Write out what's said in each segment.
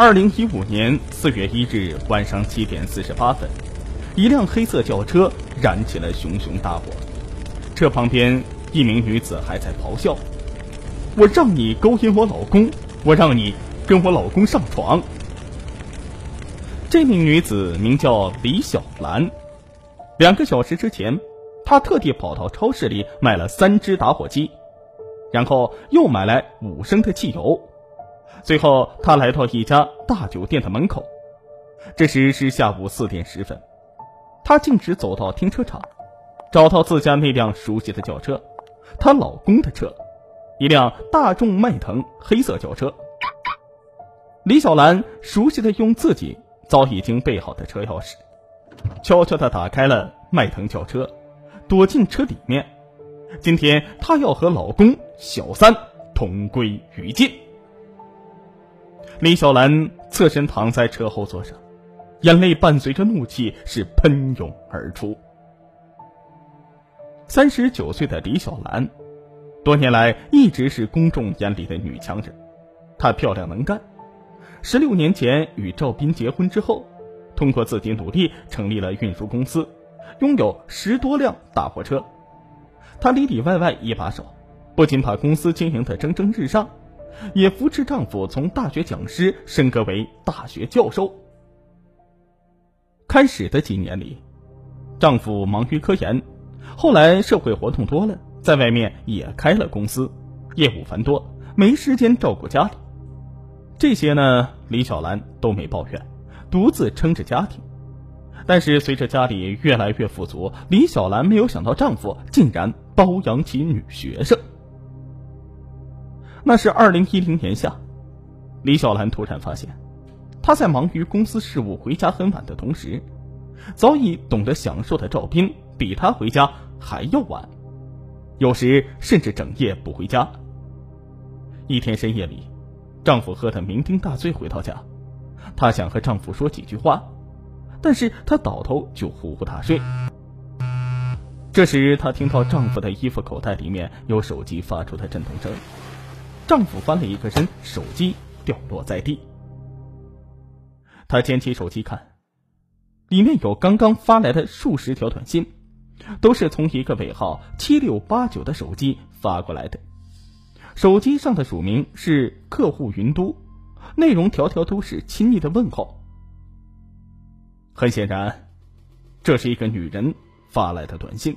二零一五年四月一日晚上七点四十八分，一辆黑色轿车燃起了熊熊大火，车旁边一名女子还在咆哮：“我让你勾引我老公，我让你跟我老公上床。”这名女子名叫李小兰。两个小时之前，她特地跑到超市里买了三支打火机，然后又买来五升的汽油。最后，她来到一家大酒店的门口。这时是下午四点十分，她径直走到停车场，找到自家那辆熟悉的轿车，她老公的车，一辆大众迈腾黑色轿车。李小兰熟悉的用自己。早已经备好的车钥匙，悄悄地打开了迈腾轿车，躲进车里面。今天她要和老公小三同归于尽。李小兰侧身躺在车后座上，眼泪伴随着怒气是喷涌而出。三十九岁的李小兰，多年来一直是公众眼里的女强人，她漂亮能干。十六年前与赵斌结婚之后，通过自己努力成立了运输公司，拥有十多辆大货车。她里里外外一把手，不仅把公司经营的蒸蒸日上，也扶持丈夫从大学讲师升格为大学教授。开始的几年里，丈夫忙于科研，后来社会活动多了，在外面也开了公司，业务繁多，没时间照顾家里。这些呢，李小兰都没抱怨，独自撑着家庭。但是随着家里越来越富足，李小兰没有想到丈夫竟然包养起女学生。那是二零一零年夏，李小兰突然发现，她在忙于公司事务回家很晚的同时，早已懂得享受的赵斌比她回家还要晚，有时甚至整夜不回家。一天深夜里。丈夫喝得酩酊大醉回到家，她想和丈夫说几句话，但是她倒头就呼呼大睡。这时，她听到丈夫的衣服口袋里面有手机发出的震动声，丈夫翻了一个身，手机掉落在地。她捡起手机看，里面有刚刚发来的数十条短信，都是从一个尾号七六八九的手机发过来的。手机上的署名是客户云都，内容条条都是亲昵的问候。很显然，这是一个女人发来的短信，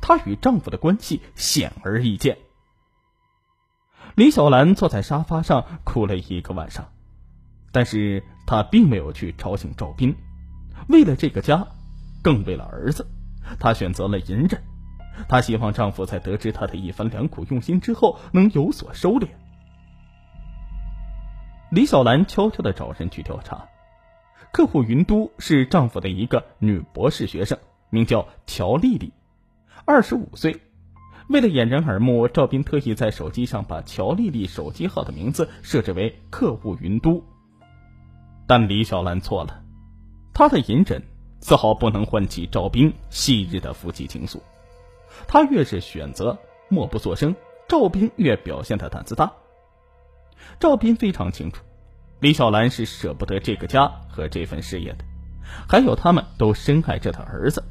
她与丈夫的关系显而易见。李小兰坐在沙发上哭了一个晚上，但是她并没有去吵醒赵斌。为了这个家，更为了儿子，她选择了隐忍。她希望丈夫在得知她的一番良苦用心之后，能有所收敛。李小兰悄悄的找人去调查，客户云都是丈夫的一个女博士学生，名叫乔丽丽，二十五岁。为了掩人耳目，赵斌特意在手机上把乔丽丽手机号的名字设置为客户云都。但李小兰错了，她的隐忍丝毫不能唤起赵斌昔日的夫妻情愫。他越是选择默不作声，赵斌越表现的胆子大。赵斌非常清楚，李小兰是舍不得这个家和这份事业的，还有他们都深爱着的儿子。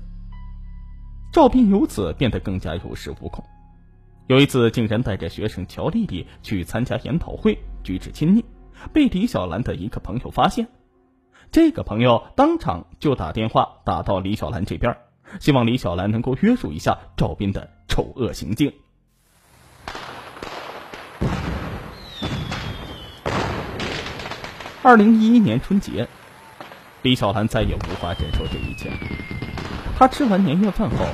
赵斌由此变得更加有恃无恐，有一次竟然带着学生乔丽丽去参加研讨会，举止亲昵，被李小兰的一个朋友发现，这个朋友当场就打电话打到李小兰这边。希望李小兰能够约束一下赵斌的丑恶行径。二零一一年春节，李小兰再也无法忍受这一切。他吃完年夜饭后，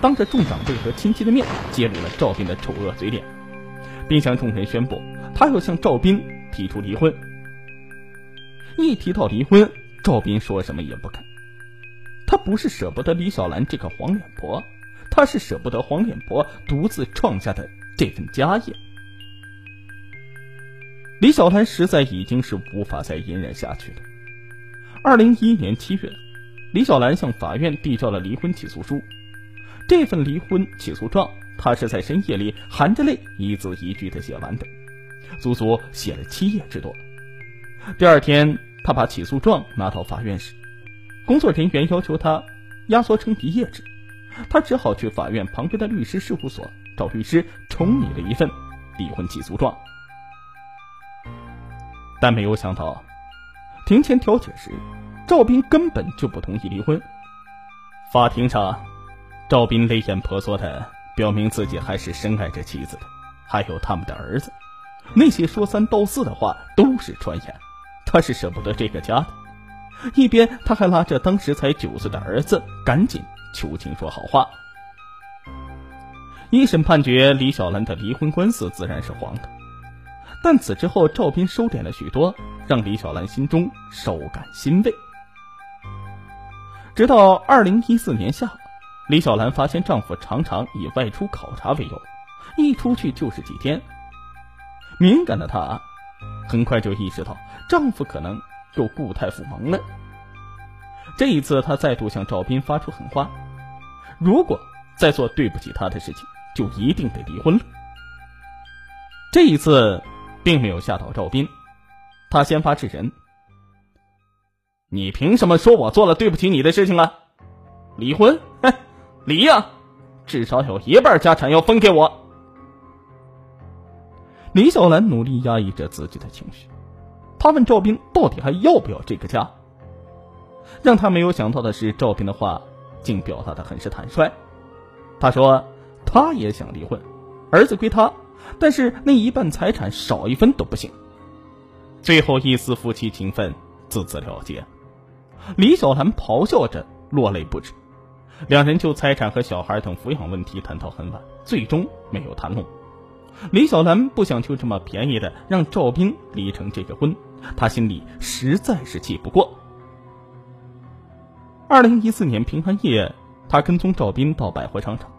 当着众长辈和亲戚的面揭露了赵斌的丑恶嘴脸，并向众人宣布，他要向赵斌提出离婚。一提到离婚，赵斌说什么也不肯。他不是舍不得李小兰这个黄脸婆，他是舍不得黄脸婆独自创下的这份家业。李小兰实在已经是无法再隐忍下去了。二零一一年七月，李小兰向法院递交了离婚起诉书。这份离婚起诉状，她是在深夜里含着泪一字一句的写完的，足足写了七页之多。第二天，她把起诉状拿到法院时，工作人员要求她压缩成一页纸，她只好去法院旁边的律师事务所找律师重拟了一份离婚起诉状。但没有想到，庭前调解时，赵斌根本就不同意离婚。法庭上，赵斌泪眼婆娑的表明自己还是深爱着妻子的，还有他们的儿子。那些说三道四的话都是传言，他是舍不得这个家的。一边他还拉着当时才九岁的儿子，赶紧求情说好话。一审判决李小兰的离婚官司自然是黄的。但此之后，赵斌收敛了许多，让李小兰心中稍感欣慰。直到二零一四年夏，李小兰发现丈夫常常以外出考察为由，一出去就是几天。敏感的她，很快就意识到丈夫可能又故态复萌了。这一次，她再度向赵斌发出狠话：如果再做对不起他的事情，就一定得离婚了。这一次。并没有吓到赵斌，他先发制人：“你凭什么说我做了对不起你的事情啊？离婚？哼，离呀！至少有一半家产要分给我。”李小兰努力压抑着自己的情绪，她问赵斌：“到底还要不要这个家？”让他没有想到的是，赵斌的话竟表达的很是坦率。他说：“他也想离婚，儿子归他。”但是那一半财产少一分都不行。最后一丝夫妻情分自此了结，李小兰咆哮着落泪不止，两人就财产和小孩等抚养问题谈到很晚，最终没有谈拢。李小兰不想就这么便宜的让赵斌离成这个婚，她心里实在是气不过。二零一四年平安夜，她跟踪赵斌到百货商场，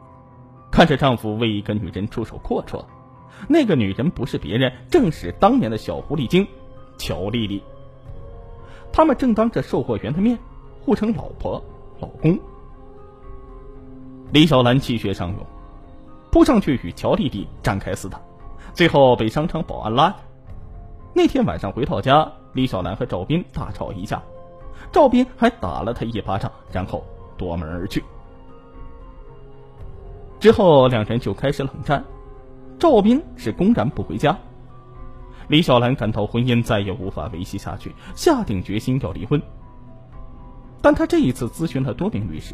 看着丈夫为一个女人出手阔绰。那个女人不是别人，正是当年的小狐狸精乔丽丽。他们正当着售货员的面互称老婆、老公。李小兰气血上涌，扑上去与乔丽丽展开厮打，最后被商场保安拉。那天晚上回到家，李小兰和赵斌大吵一架，赵斌还打了她一巴掌，然后夺门而去。之后两人就开始冷战。赵斌是公然不回家，李小兰感到婚姻再也无法维系下去，下定决心要离婚。但她这一次咨询了多名律师，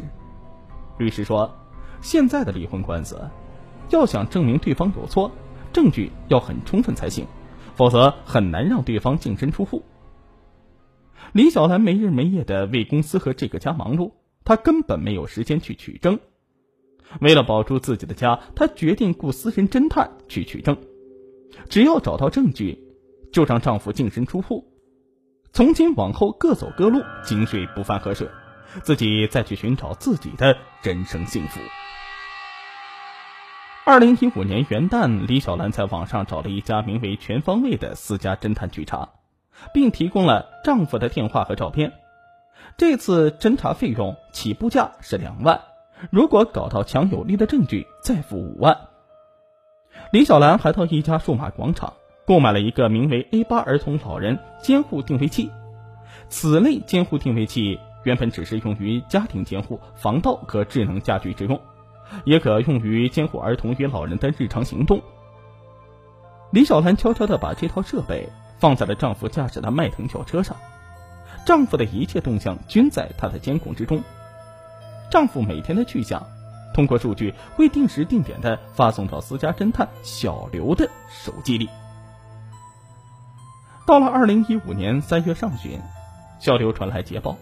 律师说，现在的离婚官司，要想证明对方有错，证据要很充分才行，否则很难让对方净身出户。李小兰没日没夜的为公司和这个家忙碌，她根本没有时间去取证。为了保住自己的家，她决定雇私人侦探去取证。只要找到证据，就让丈夫净身出户。从今往后各走各路，井水不犯河水，自己再去寻找自己的人生幸福。二零一五年元旦，李小兰在网上找了一家名为“全方位”的私家侦探去查，并提供了丈夫的电话和照片。这次侦查费用起步价是两万。如果搞到强有力的证据，再付五万。李小兰还到一家数码广场购买了一个名为 A 八儿童老人监护定位器。此类监护定位器原本只是用于家庭监护、防盗和智能家居之用，也可用于监护儿童与老人的日常行动。李小兰悄悄地把这套设备放在了丈夫驾驶的迈腾轿车上，丈夫的一切动向均在她的监控之中。丈夫每天的去向，通过数据会定时定点的发送到私家侦探小刘的手机里。到了二零一五年三月上旬，小刘传来捷报：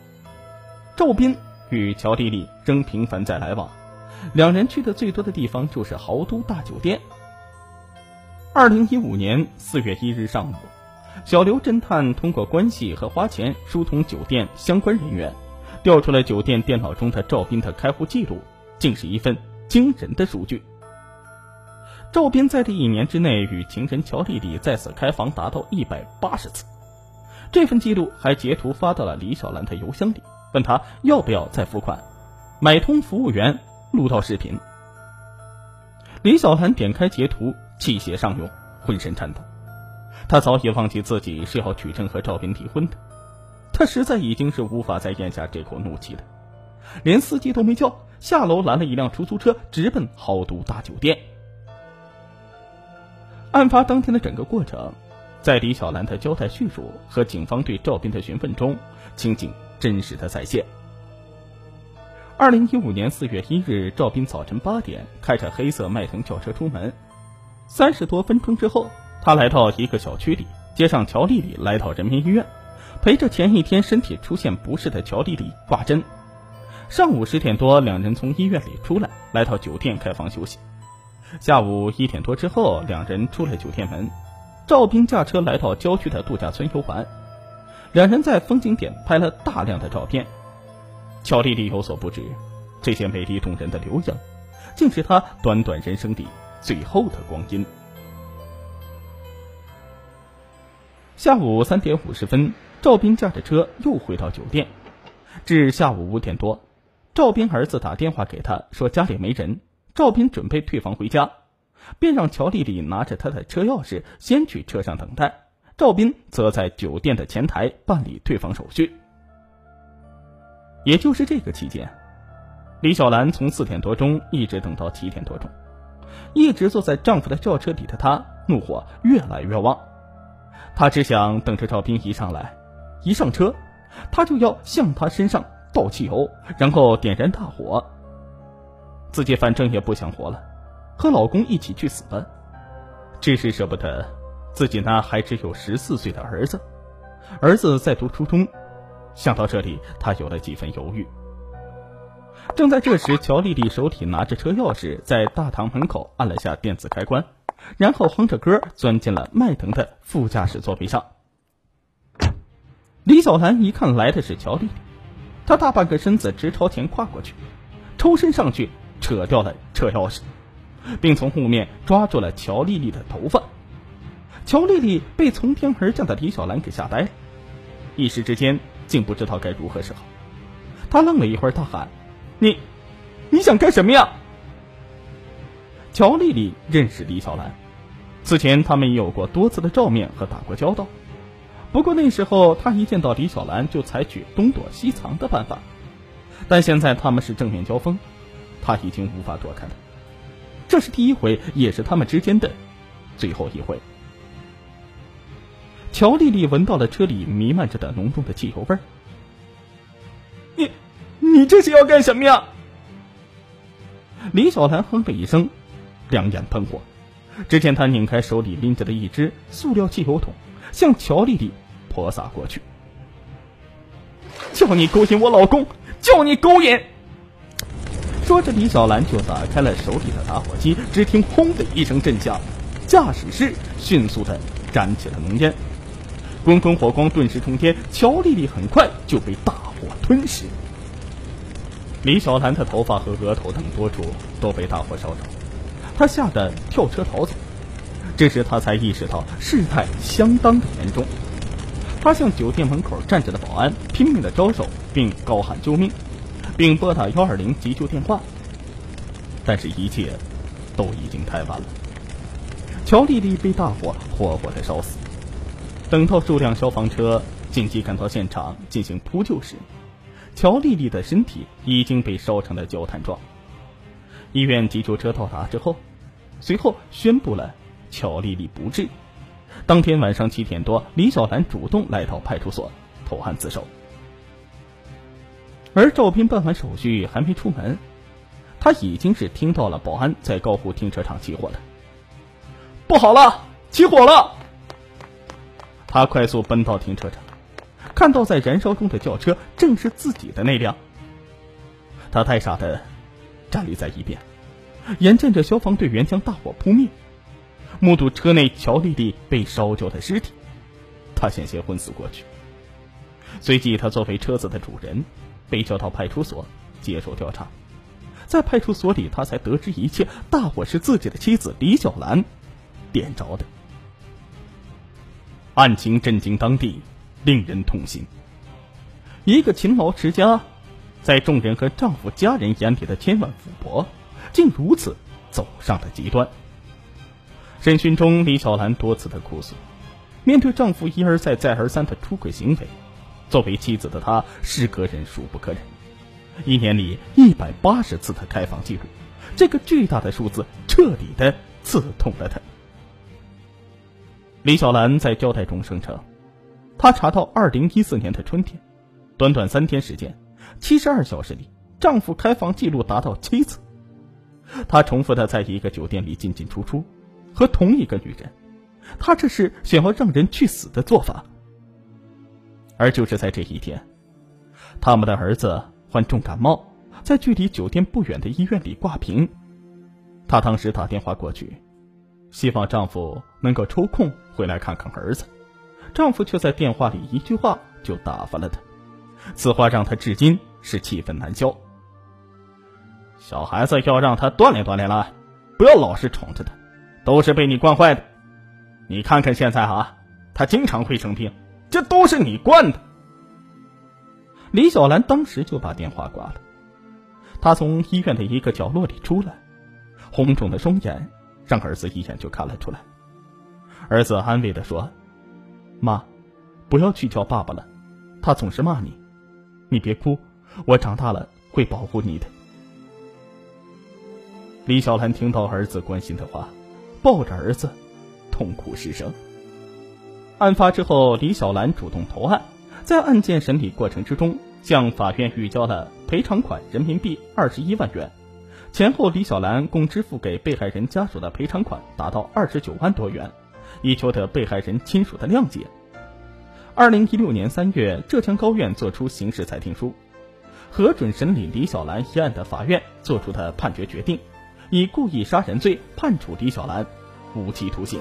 赵斌与乔丽丽仍频繁在来往，两人去的最多的地方就是豪都大酒店。二零一五年四月一日上午，小刘侦探通过关系和花钱疏通酒店相关人员。调出了酒店电脑中的赵斌的开户记录，竟是一份惊人的数据。赵斌在这一年之内与情人乔丽丽再次开房达到一百八十次，这份记录还截图发到了李小兰的邮箱里，问他要不要再付款。买通服务员录到视频，李小兰点开截图，气血上涌，浑身颤抖。她早已忘记自己是要取证和赵斌离婚的，她实在已经是无法再咽下这口怒气了，连司机都没叫，下楼拦了一辆出租车，直奔豪都大酒店。案发当天的整个过程，在李小兰的交代叙述和警方对赵斌的询问中，情景真实的再现。二零一五年四月一日，赵斌早晨八点开着黑色迈腾轿车出门，三十多分钟之后，他来到一个小区里，接上乔丽丽来到人民医院，陪着前一天身体出现不适的乔丽丽挂针。上午十点多，两人从医院里出来，来到酒店开房休息。下午一点多之后，两人出了酒店门，赵斌驾车来到郊区的度假村游玩，两人在风景点拍了大量的照片。乔丽丽有所不知，这些美丽动人的留影，竟是她短短人生里最后的光阴。下午三点五十分，赵斌驾着车又回到酒店，至下午五点多，赵斌儿子打电话给他说家里没人，赵斌准备退房回家，便让乔丽丽拿着他的车钥匙先去车上等待，赵斌则在酒店的前台办理退房手续。也就是这个期间，李小兰从四点多钟一直等到七点多钟，一直坐在丈夫的轿车里的她，怒火越来越旺。她只想等着赵斌一上来，一上车，她就要向他身上倒汽油，然后点燃大火。自己反正也不想活了，和老公一起去死吧，只是舍不得自己那还只有十四岁的儿子，儿子在读初中。想到这里，他有了几分犹豫。正在这时，乔丽丽手里拿着车钥匙，在大堂门口按了下电子开关，然后哼着歌钻进了迈腾的副驾驶座位上。李小兰一看来的是乔丽丽，她大半个身子直朝前跨过去，抽身上去扯掉了车钥匙，并从后面抓住了乔丽丽的头发。乔丽丽被从天而降的李小兰给吓呆了，一时之间。竟不知道该如何是好，他愣了一会儿，大喊：“你，你想干什么呀？”乔丽丽认识李小兰，此前他们也有过多次的照面和打过交道，不过那时候他一见到李小兰就采取东躲西藏的办法，但现在他们是正面交锋，他已经无法躲开了。这是第一回，也是他们之间的最后一回。乔丽丽闻到了车里弥漫着的浓重的汽油味儿。你，你这是要干什么呀？李小兰哼了一声，两眼喷火。只见她拧开手里拎着的一只塑料汽油桶，向乔丽丽泼洒过去。叫你勾引我老公，叫你勾引！说着，李小兰就打开了手里的打火机。只听“轰”的一声震响，驾驶室迅速的燃起了浓烟。滚滚火光顿时冲天，乔丽丽很快就被大火吞噬。李小兰的头发和额头等多处都被大火烧着，她吓得跳车逃走。这时她才意识到事态相当的严重，她向酒店门口站着的保安拼命的招手，并高喊救命，并拨打幺二零急救电话。但是，一切都已经太晚了。乔丽丽被大火活活的烧死。等到数辆消防车紧急赶到现场进行扑救时，乔丽丽的身体已经被烧成了焦炭状。医院急救车到达之后，随后宣布了乔丽丽不治。当天晚上七点多，李小兰主动来到派出所投案自首。而赵斌办完手续还没出门，他已经是听到了保安在高湖停车场起火了。不好了，起火了！他快速奔到停车场，看到在燃烧中的轿车正是自己的那辆。他太傻的站立在一边，眼见着消防队员将大火扑灭，目睹车内乔丽丽被烧焦的尸体，他险些昏死过去。随即，他作为车子的主人，被叫到派出所接受调查。在派出所里，他才得知一切，大火是自己的妻子李小兰点着的。案情震惊当地，令人痛心。一个勤劳持家，在众人和丈夫家人眼里的千万富婆，竟如此走上了极端。审讯中，李小兰多次的哭诉，面对丈夫一而再、再而三的出轨行为，作为妻子的她是个忍孰不可忍。一年里一百八十次的开房记录，这个巨大的数字彻底的刺痛了她。李小兰在交代中声称，她查到二零一四年的春天，短短三天时间，七十二小时里，丈夫开房记录达到七次。她重复的在一个酒店里进进出出，和同一个女人。她这是想要让人去死的做法。而就是在这一天，他们的儿子患重感冒，在距离酒店不远的医院里挂瓶。她当时打电话过去，希望丈夫能够抽空回来看看儿子。丈夫却在电话里一句话就打发了她，此话让她至今是气愤难消。小孩子要让他锻炼锻炼了，不要老是宠着他，都是被你惯坏的。你看看现在啊，他经常会生病，这都是你惯的。李小兰当时就把电话挂了。她从医院的一个角落里出来，红肿的双眼让儿子一眼就看了出来。儿子安慰的说：“妈，不要去叫爸爸了，他总是骂你。你别哭，我长大了会保护你的。”李小兰听到儿子关心的话，抱着儿子。痛哭失声。案发之后，李小兰主动投案，在案件审理过程之中，向法院预交了赔偿款人民币二十一万元。前后，李小兰共支付给被害人家属的赔偿款达到二十九万多元，以求得被害人亲属的谅解。二零一六年三月，浙江高院作出刑事裁定书，核准审理李小兰一案的法院作出的判决决定，以故意杀人罪判处李小兰。无期徒刑。